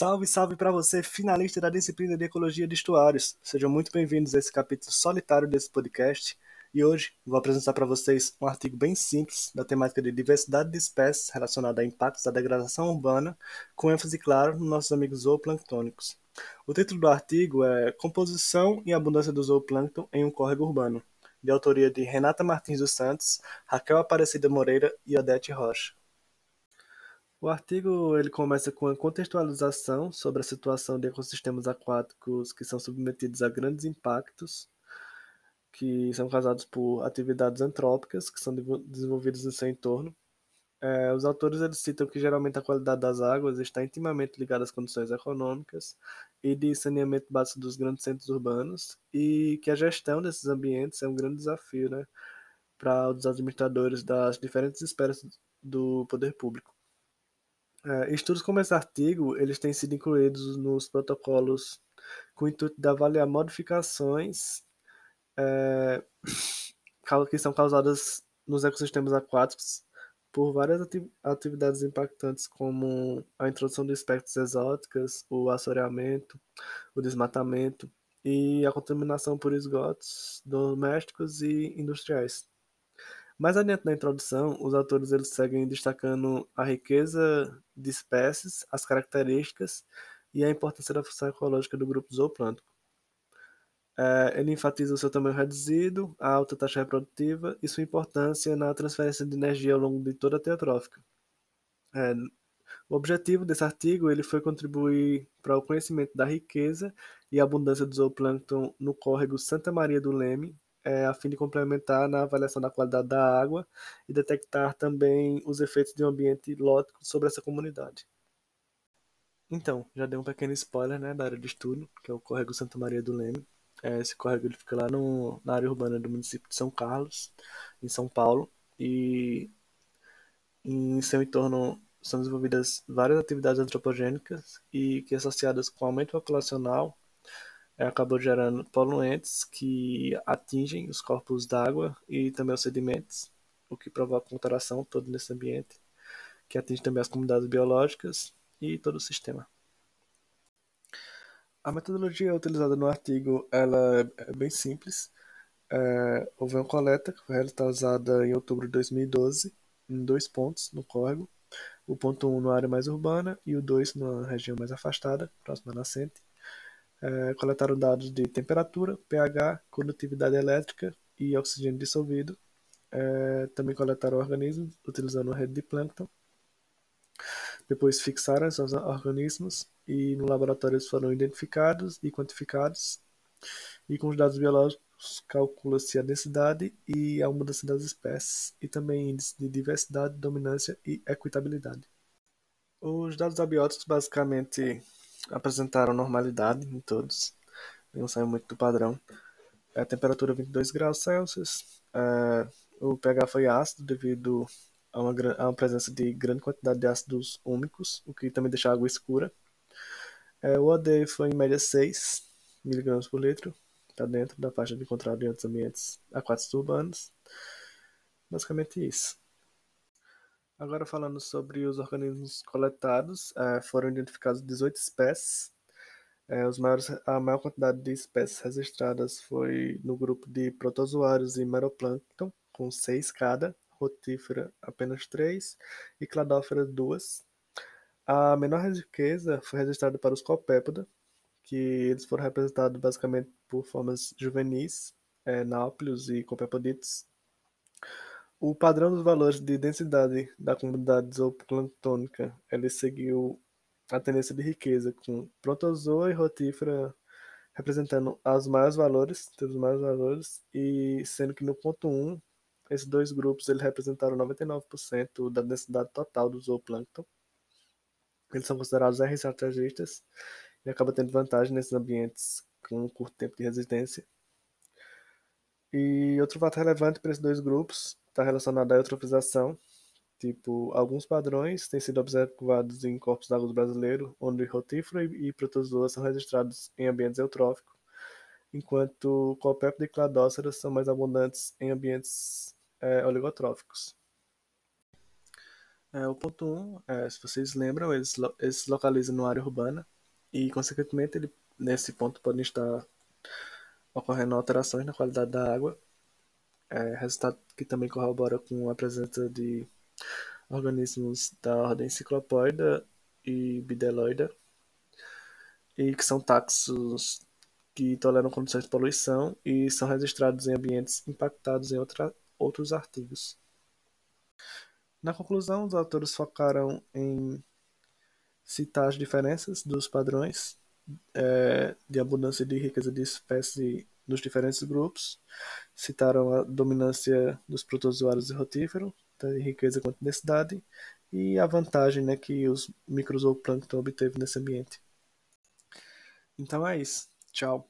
Salve, salve para você, finalista da disciplina de Ecologia de Estuários. Sejam muito bem-vindos a esse capítulo solitário desse podcast. E hoje vou apresentar para vocês um artigo bem simples da temática de diversidade de espécies relacionada a impactos da degradação urbana, com ênfase, claro, nos nossos amigos zooplanctônicos. O título do artigo é Composição e Abundância do Zooplâncton em um Córrego Urbano, de autoria de Renata Martins dos Santos, Raquel Aparecida Moreira e Odete Rocha. O artigo ele começa com a contextualização sobre a situação de ecossistemas aquáticos que são submetidos a grandes impactos, que são causados por atividades antrópicas que são desenvolvidas em seu entorno. É, os autores eles citam que geralmente a qualidade das águas está intimamente ligada às condições econômicas e de saneamento básico dos grandes centros urbanos e que a gestão desses ambientes é um grande desafio né, para os administradores das diferentes esferas do poder público. É, estudos como esse artigo, eles têm sido incluídos nos protocolos com o intuito de avaliar modificações é, que são causadas nos ecossistemas aquáticos por várias atividades impactantes, como a introdução de espécies exóticas, o assoreamento, o desmatamento e a contaminação por esgotos domésticos e industriais. Mais adiante na introdução, os autores eles seguem destacando a riqueza de espécies, as características e a importância da função ecológica do grupo zooplâncton. É, ele enfatiza o seu tamanho reduzido, a alta taxa reprodutiva e sua importância na transferência de energia ao longo de toda a teotrófica. É, o objetivo desse artigo ele foi contribuir para o conhecimento da riqueza e abundância do zooplâncton no córrego Santa Maria do Leme, é, a fim de complementar na avaliação da qualidade da água e detectar também os efeitos de um ambiente lótico sobre essa comunidade. Então, já dei um pequeno spoiler né, da área de estudo, que é o Córrego Santa Maria do Leme. É, esse córrego ele fica lá no, na área urbana do município de São Carlos, em São Paulo, e em seu entorno são desenvolvidas várias atividades antropogênicas e que associadas com o aumento populacional acabou gerando poluentes que atingem os corpos d'água e também os sedimentos, o que provoca alteração todo nesse ambiente, que atinge também as comunidades biológicas e todo o sistema. A metodologia utilizada no artigo ela é bem simples. É, houve uma coleta que foi realizada em outubro de 2012 em dois pontos no córrego. O ponto 1 um, na área mais urbana e o 2 na região mais afastada, próxima à nascente é, coletaram dados de temperatura, pH, condutividade elétrica e oxigênio dissolvido. É, também coletaram organismos utilizando uma rede de plâncton. Depois fixaram esses organismos e no laboratório eles foram identificados e quantificados. E com os dados biológicos calcula-se a densidade e a mudança das espécies e também índice de diversidade, dominância e equitabilidade. Os dados abióticos basicamente apresentaram normalidade em todos, não saiu muito do padrão. A temperatura 22 graus Celsius, é, o pH foi ácido devido a uma, a uma, presença de grande quantidade de ácidos úmicos, o que também deixa a água escura. É, o OD foi em média 6 mg por litro, está dentro da faixa de encontrado em outros ambientes aquáticos urbanos. Basicamente isso. Agora falando sobre os organismos coletados, é, foram identificados 18 espécies. É, os maiores, a maior quantidade de espécies registradas foi no grupo de protozoários e meroplâncton, com 6 cada, rotífera apenas 3 e cladófera 2. A menor riqueza foi registrada para os copépoda, que eles foram representados basicamente por formas juvenis, é, náuplios e copepodites, o padrão dos valores de densidade da comunidade zooplânctônica ele seguiu a tendência de riqueza, com protozoa e rotífera representando os maiores valores, os maiores valores, e sendo que no ponto 1, esses dois grupos eles representaram 99% da densidade total do zooplâncton. Eles são considerados R estrategistas e acabam tendo vantagem nesses ambientes com um curto tempo de resistência. E outro fato relevante para esses dois grupos está relacionado à eutrofização. Tipo, alguns padrões têm sido observados em corpos d'água brasileiros, onde rotífero e protozoa são registrados em ambientes eutróficos, enquanto copépode e cladóceras são mais abundantes em ambientes é, oligotróficos. É, o ponto 1, um, é, se vocês lembram, ele, ele se localiza numa área urbana e, consequentemente, ele, nesse ponto podem estar ocorrendo alterações na qualidade da água, é, resultado que também corrobora com a presença de organismos da ordem ciclopóida e bideloida, e que são taxos que toleram condições de poluição e são registrados em ambientes impactados em outra, outros artigos. Na conclusão, os autores focaram em citar as diferenças dos padrões é, de abundância de riqueza de espécie nos diferentes grupos, citaram a dominância dos protozoários e rotíferos, tanto em riqueza quanto densidade, e a vantagem né, que os microzooplâncton obteve nesse ambiente. Então é isso. Tchau.